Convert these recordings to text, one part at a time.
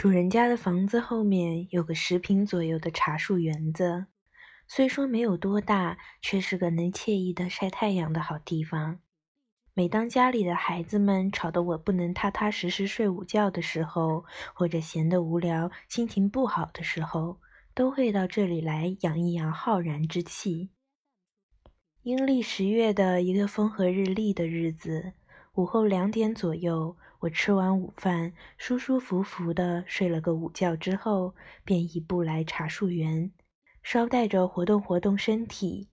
主人家的房子后面有个十平左右的茶树园子，虽说没有多大，却是个能惬意的晒太阳的好地方。每当家里的孩子们吵得我不能踏踏实实睡午觉的时候，或者闲得无聊、心情不好的时候，都会到这里来养一养浩然之气。阴历十月的一个风和日丽的日子，午后两点左右。我吃完午饭，舒舒服服地睡了个午觉之后，便一步来茶树园，捎带着活动活动身体。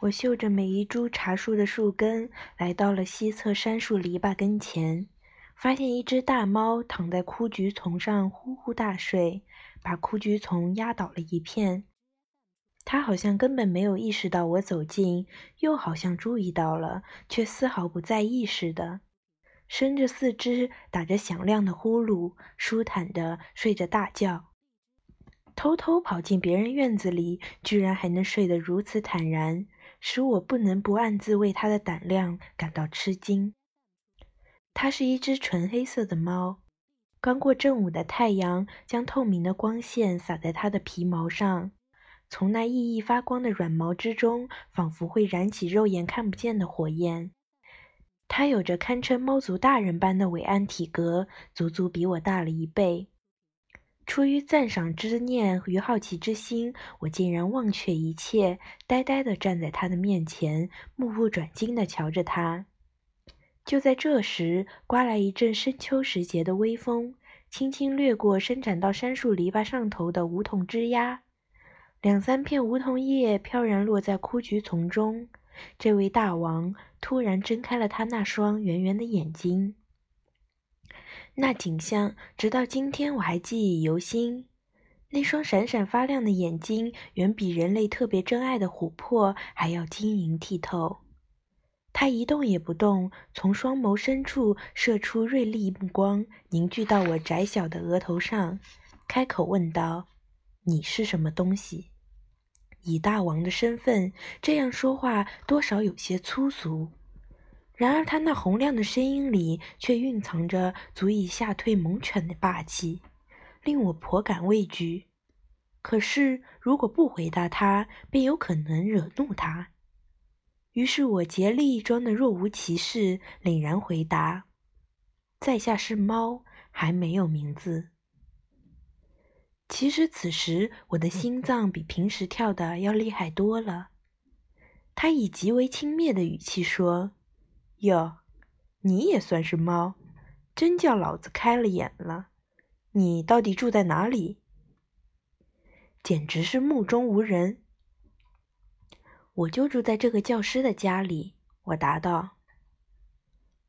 我嗅着每一株茶树的树根，来到了西侧杉树篱笆跟前，发现一只大猫躺在枯菊丛上呼呼大睡，把枯菊丛压倒了一片。它好像根本没有意识到我走近，又好像注意到了，却丝毫不在意似的。伸着四肢，打着响亮的呼噜，舒坦地睡着大觉。偷偷跑进别人院子里，居然还能睡得如此坦然，使我不能不暗自为他的胆量感到吃惊。它是一只纯黑色的猫，刚过正午的太阳将透明的光线洒在它的皮毛上，从那熠熠发光的软毛之中，仿佛会燃起肉眼看不见的火焰。他有着堪称猫族大人般的伟岸体格，足足比我大了一倍。出于赞赏之念与好奇之心，我竟然忘却一切，呆呆地站在他的面前，目不转睛地瞧着他。就在这时，刮来一阵深秋时节的微风，轻轻掠过伸展到杉树篱笆上头的梧桐枝桠，两三片梧桐叶飘然落在枯菊丛中。这位大王突然睁开了他那双圆圆的眼睛，那景象直到今天我还记忆犹新。那双闪闪发亮的眼睛，远比人类特别珍爱的琥珀还要晶莹剔透。他一动也不动，从双眸深处射出锐利目光，凝聚到我窄小的额头上，开口问道：“你是什么东西？”以大王的身份这样说话，多少有些粗俗。然而他那洪亮的声音里，却蕴藏着足以吓退猛犬的霸气，令我颇感畏惧。可是如果不回答他，便有可能惹怒他。于是我竭力装得若无其事，凛然回答：“在下是猫，还没有名字。”其实此时我的心脏比平时跳的要厉害多了。他以极为轻蔑的语气说：“哟，你也算是猫，真叫老子开了眼了。你到底住在哪里？简直是目中无人。”我就住在这个教师的家里。我答道：“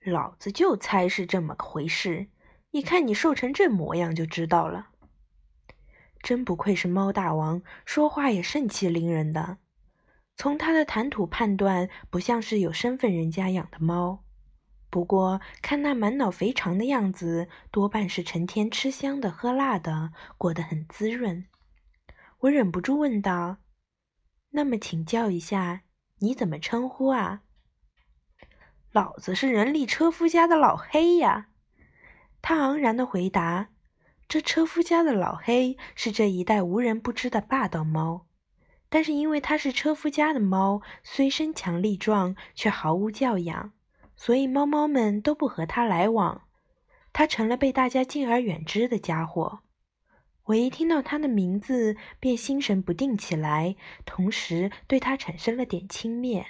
老子就猜是这么回事，一看你瘦成这模样就知道了。”真不愧是猫大王，说话也盛气凌人的。从他的谈吐判断，不像是有身份人家养的猫。不过看那满脑肥肠的样子，多半是成天吃香的喝辣的，过得很滋润。我忍不住问道：“那么请教一下，你怎么称呼啊？”“老子是人力车夫家的老黑呀。”他昂然的回答。这车夫家的老黑是这一带无人不知的霸道猫，但是因为它是车夫家的猫，虽身强力壮，却毫无教养，所以猫猫们都不和它来往。它成了被大家敬而远之的家伙。我一听到它的名字，便心神不定起来，同时对它产生了点轻蔑。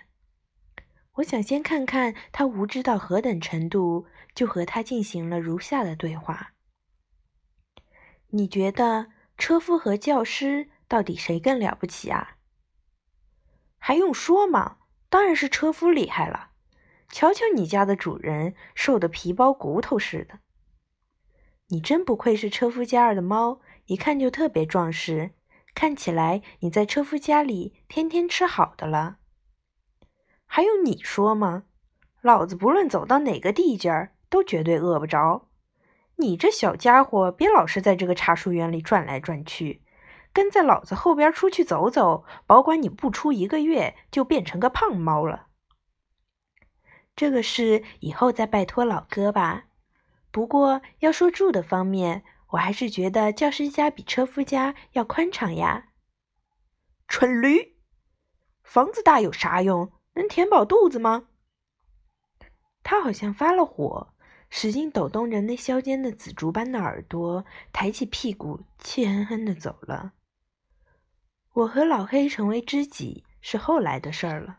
我想先看看它无知到何等程度，就和它进行了如下的对话。你觉得车夫和教师到底谁更了不起啊？还用说吗？当然是车夫厉害了。瞧瞧你家的主人，瘦得皮包骨头似的。你真不愧是车夫家儿的猫，一看就特别壮实。看起来你在车夫家里天天吃好的了。还用你说吗？老子不论走到哪个地界儿，都绝对饿不着。你这小家伙，别老是在这个茶树园里转来转去，跟在老子后边出去走走，保管你不出一个月就变成个胖猫了。这个事以后再拜托老哥吧。不过要说住的方面，我还是觉得教师家比车夫家要宽敞呀。蠢驴，房子大有啥用？能填饱肚子吗？他好像发了火，使劲抖动着那削尖的紫竹般的耳朵，抬起屁股，气哼哼的走了。我和老黑成为知己是后来的事儿了。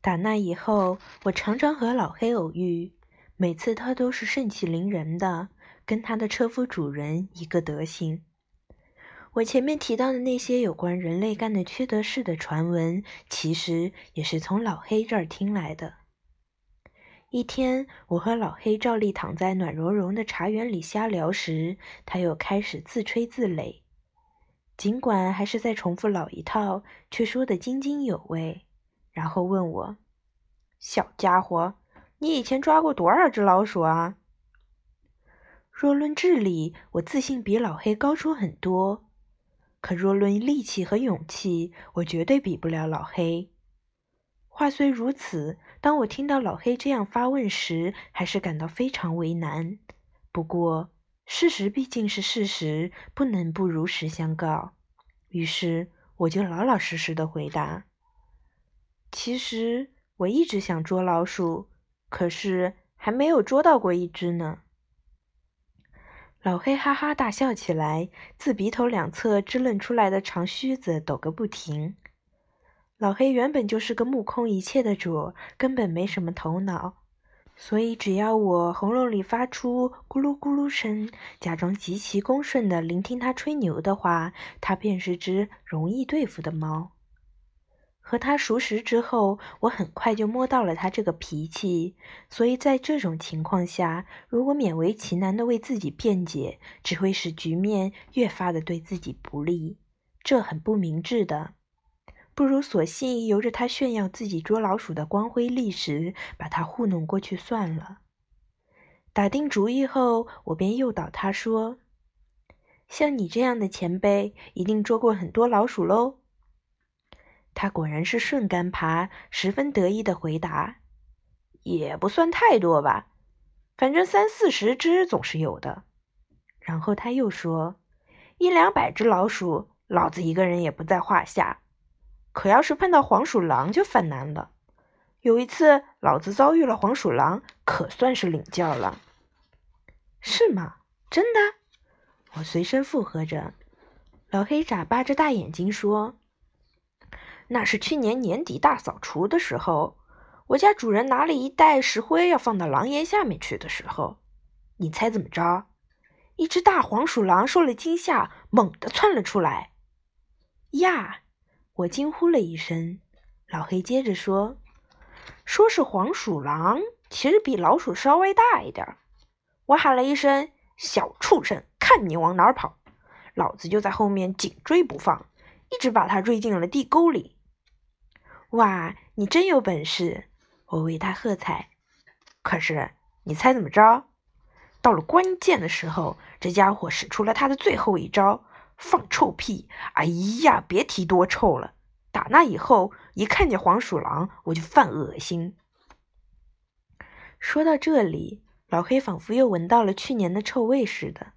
打那以后，我常常和老黑偶遇，每次他都是盛气凌人的，跟他的车夫主人一个德行。我前面提到的那些有关人类干的缺德事的传闻，其实也是从老黑这儿听来的。一天，我和老黑照例躺在暖融融的茶园里瞎聊时，他又开始自吹自擂。尽管还是在重复老一套，却说得津津有味。然后问我：“小家伙，你以前抓过多少只老鼠啊？”若论智力，我自信比老黑高出很多。可若论力气和勇气，我绝对比不了老黑。话虽如此，当我听到老黑这样发问时，还是感到非常为难。不过，事实毕竟是事实，不能不如实相告。于是，我就老老实实的回答：“其实我一直想捉老鼠，可是还没有捉到过一只呢。”老黑哈哈大笑起来，自鼻头两侧支棱出来的长须子抖个不停。老黑原本就是个目空一切的主，根本没什么头脑，所以只要我喉咙里发出咕噜咕噜声，假装极其恭顺的聆听他吹牛的话，他便是只容易对付的猫。和他熟识之后，我很快就摸到了他这个脾气，所以在这种情况下，如果勉为其难的为自己辩解，只会使局面越发的对自己不利，这很不明智的。不如索性由着他炫耀自己捉老鼠的光辉历史，把他糊弄过去算了。打定主意后，我便诱导他说：“像你这样的前辈，一定捉过很多老鼠喽。”他果然是顺杆爬，十分得意的回答：“也不算太多吧，反正三四十只总是有的。”然后他又说：“一两百只老鼠，老子一个人也不在话下。可要是碰到黄鼠狼，就犯难了。有一次，老子遭遇了黄鼠狼，可算是领教了。”“是吗？真的？”我随声附和着。老黑眨巴着大眼睛说。那是去年年底大扫除的时候，我家主人拿了一袋石灰要放到廊檐下面去的时候，你猜怎么着？一只大黄鼠狼受了惊吓，猛地窜了出来。呀！我惊呼了一声。老黑接着说：“说是黄鼠狼，其实比老鼠稍微大一点。我喊了一声‘小畜生，看你往哪儿跑’，老子就在后面紧追不放，一直把他追进了地沟里。”哇，你真有本事！我为他喝彩。可是，你猜怎么着？到了关键的时候，这家伙使出了他的最后一招——放臭屁。哎呀，别提多臭了！打那以后，一看见黄鼠狼，我就犯恶心。说到这里，老黑仿佛又闻到了去年的臭味似的，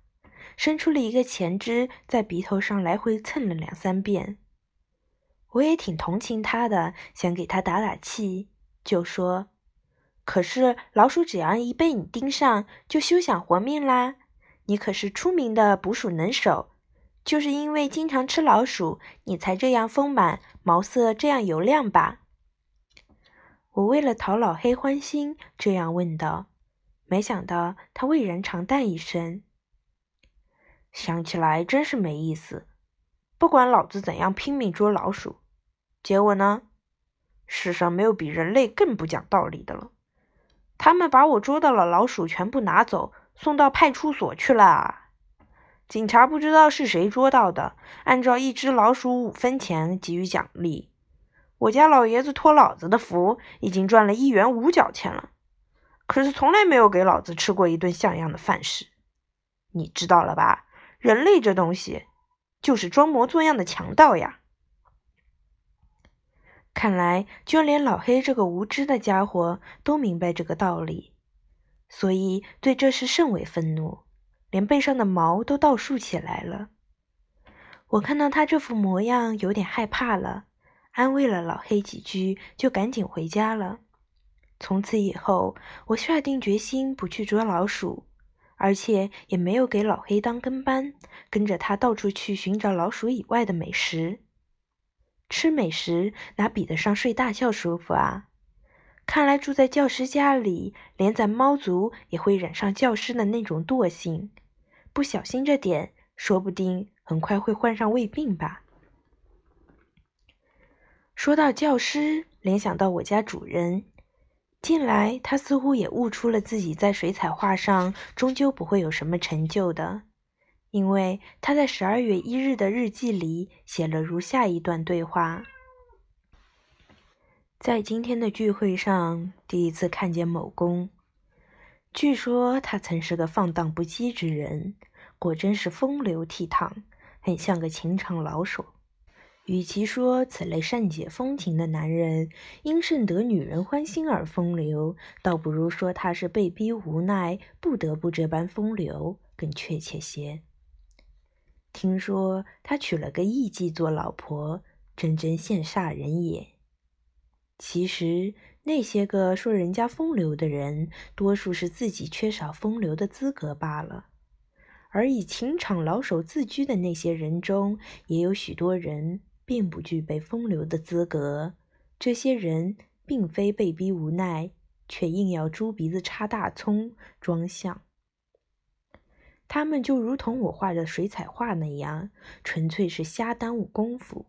伸出了一个前肢，在鼻头上来回蹭了两三遍。我也挺同情他的，想给他打打气，就说：“可是老鼠只要一被你盯上，就休想活命啦！你可是出名的捕鼠能手，就是因为经常吃老鼠，你才这样丰满，毛色这样油亮吧？”我为了讨老黑欢心，这样问道。没想到他蔚然长叹一声：“想起来真是没意思，不管老子怎样拼命捉老鼠。”结果呢？世上没有比人类更不讲道理的了。他们把我捉到了老鼠，全部拿走，送到派出所去了。警察不知道是谁捉到的，按照一只老鼠五分钱给予奖励。我家老爷子托老子的福，已经赚了一元五角钱了，可是从来没有给老子吃过一顿像样的饭食。你知道了吧？人类这东西，就是装模作样的强盗呀。看来，就连老黑这个无知的家伙都明白这个道理，所以对这事甚为愤怒。连背上的毛都倒竖起来了。我看到他这副模样，有点害怕了，安慰了老黑几句，就赶紧回家了。从此以后，我下定决心不去捉老鼠，而且也没有给老黑当跟班，跟着他到处去寻找老鼠以外的美食。吃美食哪比得上睡大觉舒服啊？看来住在教师家里，连咱猫族也会染上教师的那种惰性，不小心这点，说不定很快会患上胃病吧。说到教师，联想到我家主人，近来他似乎也悟出了自己在水彩画上终究不会有什么成就的，因为他在十二月一日的日记里写了如下一段对话。在今天的聚会上，第一次看见某公。据说他曾是个放荡不羁之人，果真是风流倜傥，很像个情场老手。与其说此类善解风情的男人因甚得女人欢心而风流，倒不如说他是被逼无奈，不得不这般风流更确切些。听说他娶了个艺妓做老婆，真真羡煞人也。其实，那些个说人家风流的人，多数是自己缺少风流的资格罢了。而以情场老手自居的那些人中，也有许多人并不具备风流的资格。这些人并非被逼无奈，却硬要猪鼻子插大葱装象。他们就如同我画的水彩画那样，纯粹是瞎耽误功夫。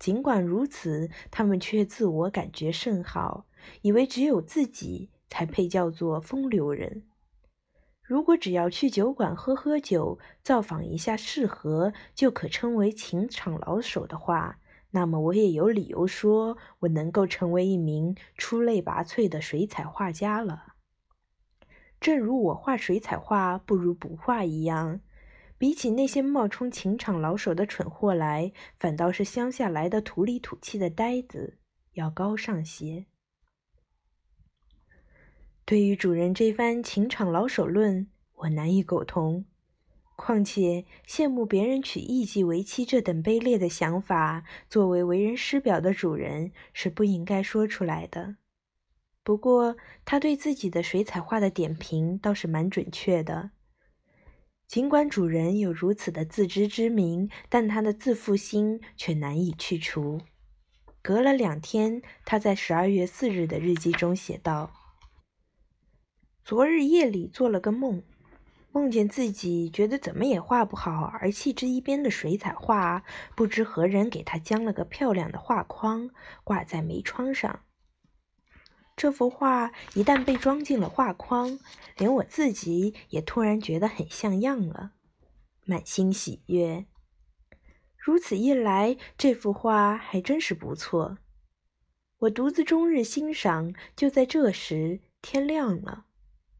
尽管如此，他们却自我感觉甚好，以为只有自己才配叫做风流人。如果只要去酒馆喝喝酒、造访一下适合，就可称为情场老手的话，那么我也有理由说我能够成为一名出类拔萃的水彩画家了。正如我画水彩画不如不画一样。比起那些冒充情场老手的蠢货来，反倒是乡下来的土里土气的呆子要高尚些。对于主人这番情场老手论，我难以苟同。况且羡慕别人娶艺妓为妻这等卑劣的想法，作为为人师表的主人是不应该说出来的。不过他对自己的水彩画的点评倒是蛮准确的。尽管主人有如此的自知之明，但他的自负心却难以去除。隔了两天，他在十二月四日的日记中写道：“昨日夜里做了个梦，梦见自己觉得怎么也画不好而弃之一边的水彩画，不知何人给他将了个漂亮的画框，挂在门窗上。”这幅画一旦被装进了画框，连我自己也突然觉得很像样了，满心喜悦。如此一来，这幅画还真是不错。我独自终日欣赏，就在这时，天亮了。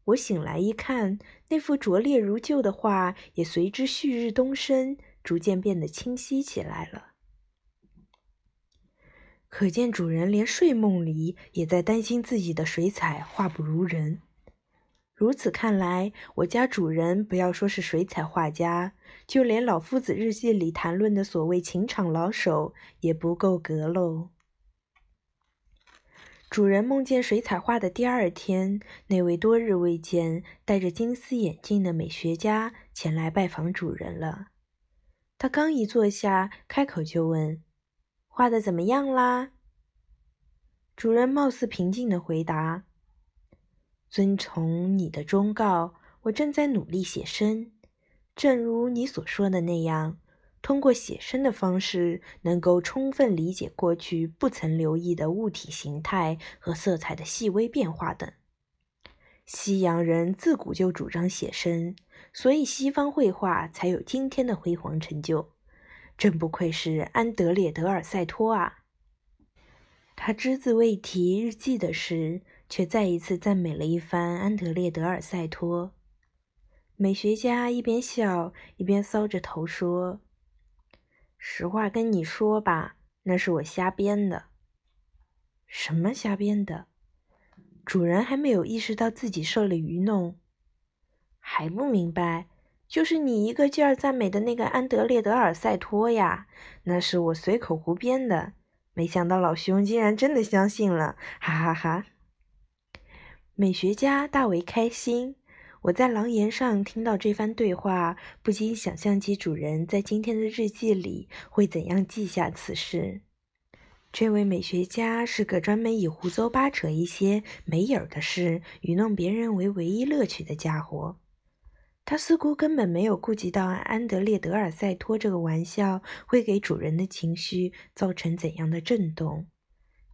我醒来一看，那幅拙劣如旧的画也随之旭日东升，逐渐变得清晰起来了。可见主人连睡梦里也在担心自己的水彩画不如人。如此看来，我家主人不要说是水彩画家，就连老夫子日记里谈论的所谓情场老手也不够格喽。主人梦见水彩画的第二天，那位多日未见、戴着金丝眼镜的美学家前来拜访主人了。他刚一坐下，开口就问。画的怎么样啦？主人貌似平静的回答：“遵从你的忠告，我正在努力写生。正如你所说的那样，通过写生的方式，能够充分理解过去不曾留意的物体形态和色彩的细微变化等。西洋人自古就主张写生，所以西方绘画才有今天的辉煌成就。”真不愧是安德烈·德尔塞托啊！他只字未提日记的事，却再一次赞美了一番安德烈·德尔塞托。美学家一边笑一边搔着头说：“实话跟你说吧，那是我瞎编的。”什么瞎编的？主人还没有意识到自己受了愚弄，还不明白？就是你一个劲儿赞美的那个安德烈德尔塞托呀，那是我随口胡编的。没想到老兄竟然真的相信了，哈哈哈！美学家大为开心。我在廊檐上听到这番对话，不禁想象起主人在今天的日记里会怎样记下此事。这位美学家是个专门以胡诌八扯一些没影儿的事愚弄别人为唯一乐趣的家伙。他似乎根本没有顾及到安德烈德尔塞托这个玩笑会给主人的情绪造成怎样的震动，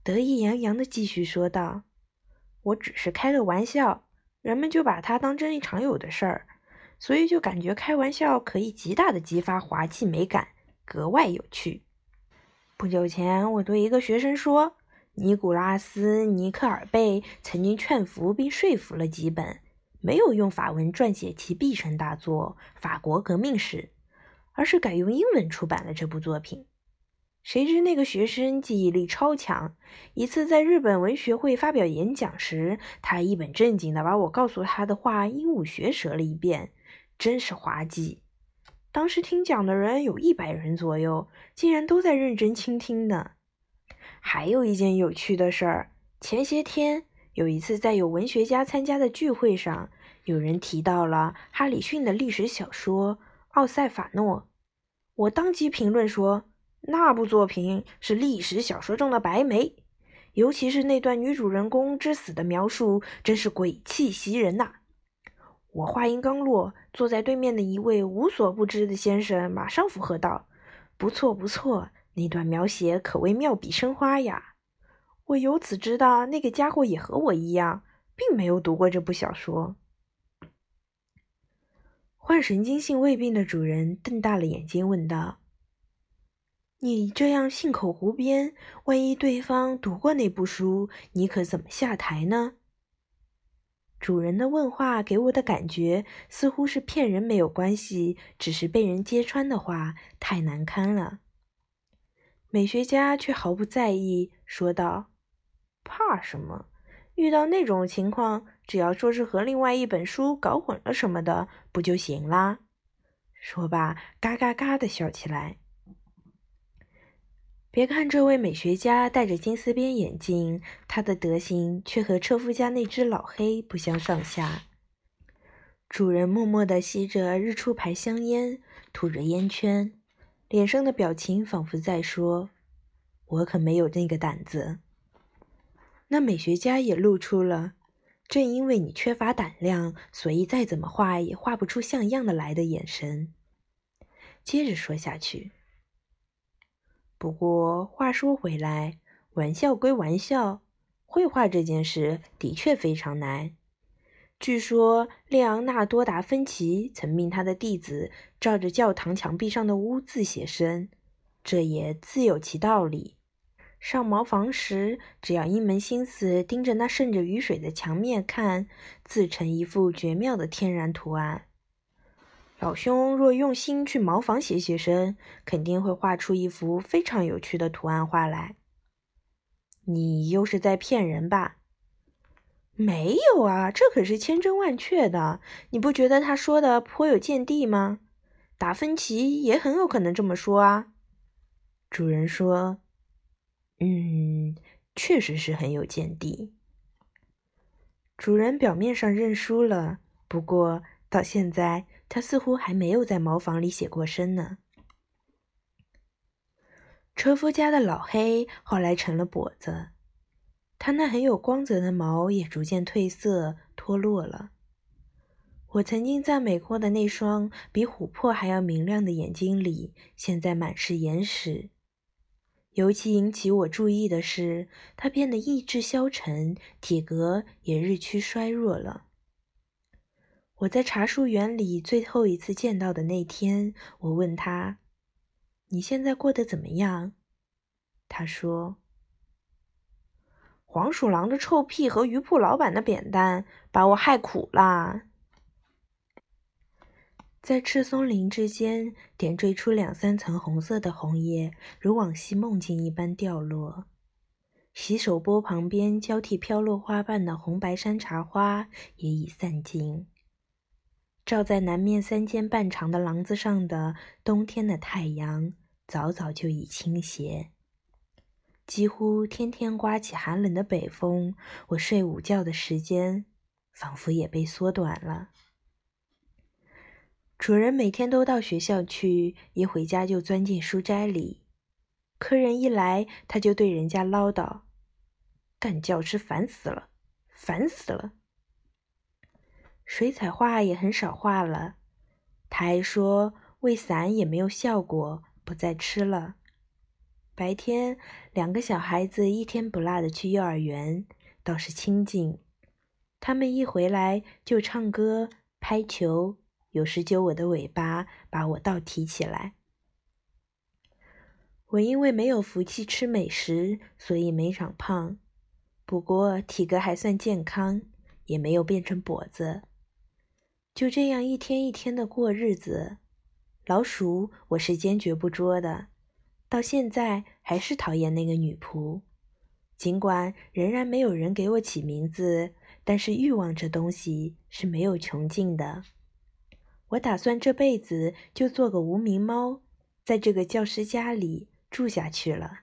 得意洋洋地继续说道：“我只是开个玩笑，人们就把它当真一常有的事儿，所以就感觉开玩笑可以极大的激发滑稽美感，格外有趣。”不久前，我对一个学生说：“尼古拉斯·尼克尔贝曾经劝服并说服了几本，没有用法文撰写其毕生大作《法国革命史》，而是改用英文出版了这部作品。”谁知那个学生记忆力超强，一次在日本文学会发表演讲时，他一本正经地把我告诉他的话鹦鹉学舌了一遍，真是滑稽。当时听讲的人有一百人左右，竟然都在认真倾听呢。还有一件有趣的事儿，前些天有一次在有文学家参加的聚会上，有人提到了哈里逊的历史小说《奥赛法诺》，我当即评论说，那部作品是历史小说中的白眉，尤其是那段女主人公之死的描述，真是鬼气袭人呐。我话音刚落，坐在对面的一位无所不知的先生马上附和道：“不错，不错，那段描写可谓妙笔生花呀！”我由此知道，那个家伙也和我一样，并没有读过这部小说。患神经性胃病的主人瞪大了眼睛问道：“你这样信口胡编，万一对方读过那部书，你可怎么下台呢？”主人的问话给我的感觉似乎是骗人没有关系，只是被人揭穿的话太难堪了。美学家却毫不在意，说道：“怕什么？遇到那种情况，只要说是和另外一本书搞混了什么的，不就行啦？”说罢，嘎嘎嘎的笑起来。别看这位美学家戴着金丝边眼镜，他的德行却和车夫家那只老黑不相上下。主人默默地吸着日出牌香烟，吐着烟圈，脸上的表情仿佛在说：“我可没有那个胆子。”那美学家也露出了“正因为你缺乏胆量，所以再怎么画也画不出像样的来的”眼神。接着说下去。不过话说回来，玩笑归玩笑，绘画这件事的确非常难。据说列昂纳多·达芬奇曾命他的弟子照着教堂墙壁上的污渍写生，这也自有其道理。上茅房时，只要一门心思盯着那渗着雨水的墙面看，自成一幅绝妙的天然图案。老兄若用心去茅房写写生，肯定会画出一幅非常有趣的图案画来。你又是在骗人吧？没有啊，这可是千真万确的。你不觉得他说的颇有见地吗？达芬奇也很有可能这么说啊。主人说：“嗯，确实是很有见地。”主人表面上认输了，不过到现在。他似乎还没有在茅房里写过生呢。车夫家的老黑后来成了跛子，他那很有光泽的毛也逐渐褪色脱落了。我曾经赞美过的那双比琥珀还要明亮的眼睛里，现在满是眼屎。尤其引起我注意的是，他变得意志消沉，体格也日趋衰弱了。我在茶树园里最后一次见到的那天，我问他：“你现在过得怎么样？”他说：“黄鼠狼的臭屁和鱼铺老板的扁担把我害苦了。”在赤松林之间点缀出两三层红色的红叶，如往昔梦境一般掉落。洗手钵旁边交替飘落花瓣的红白山茶花也已散尽。照在南面三间半长的廊子上的冬天的太阳，早早就已倾斜。几乎天天刮起寒冷的北风，我睡午觉的时间仿佛也被缩短了。主人每天都到学校去，一回家就钻进书斋里。客人一来，他就对人家唠叨：“干教师烦死了，烦死了。”水彩画也很少画了。他还说喂伞也没有效果，不再吃了。白天，两个小孩子一天不落的去幼儿园，倒是清静。他们一回来就唱歌、拍球。有时揪我的尾巴，把我倒提起来。我因为没有福气吃美食，所以没长胖，不过体格还算健康，也没有变成跛子。就这样一天一天的过日子。老鼠我是坚决不捉的，到现在还是讨厌那个女仆。尽管仍然没有人给我起名字，但是欲望这东西是没有穷尽的。我打算这辈子就做个无名猫在这个教师家里住下去了。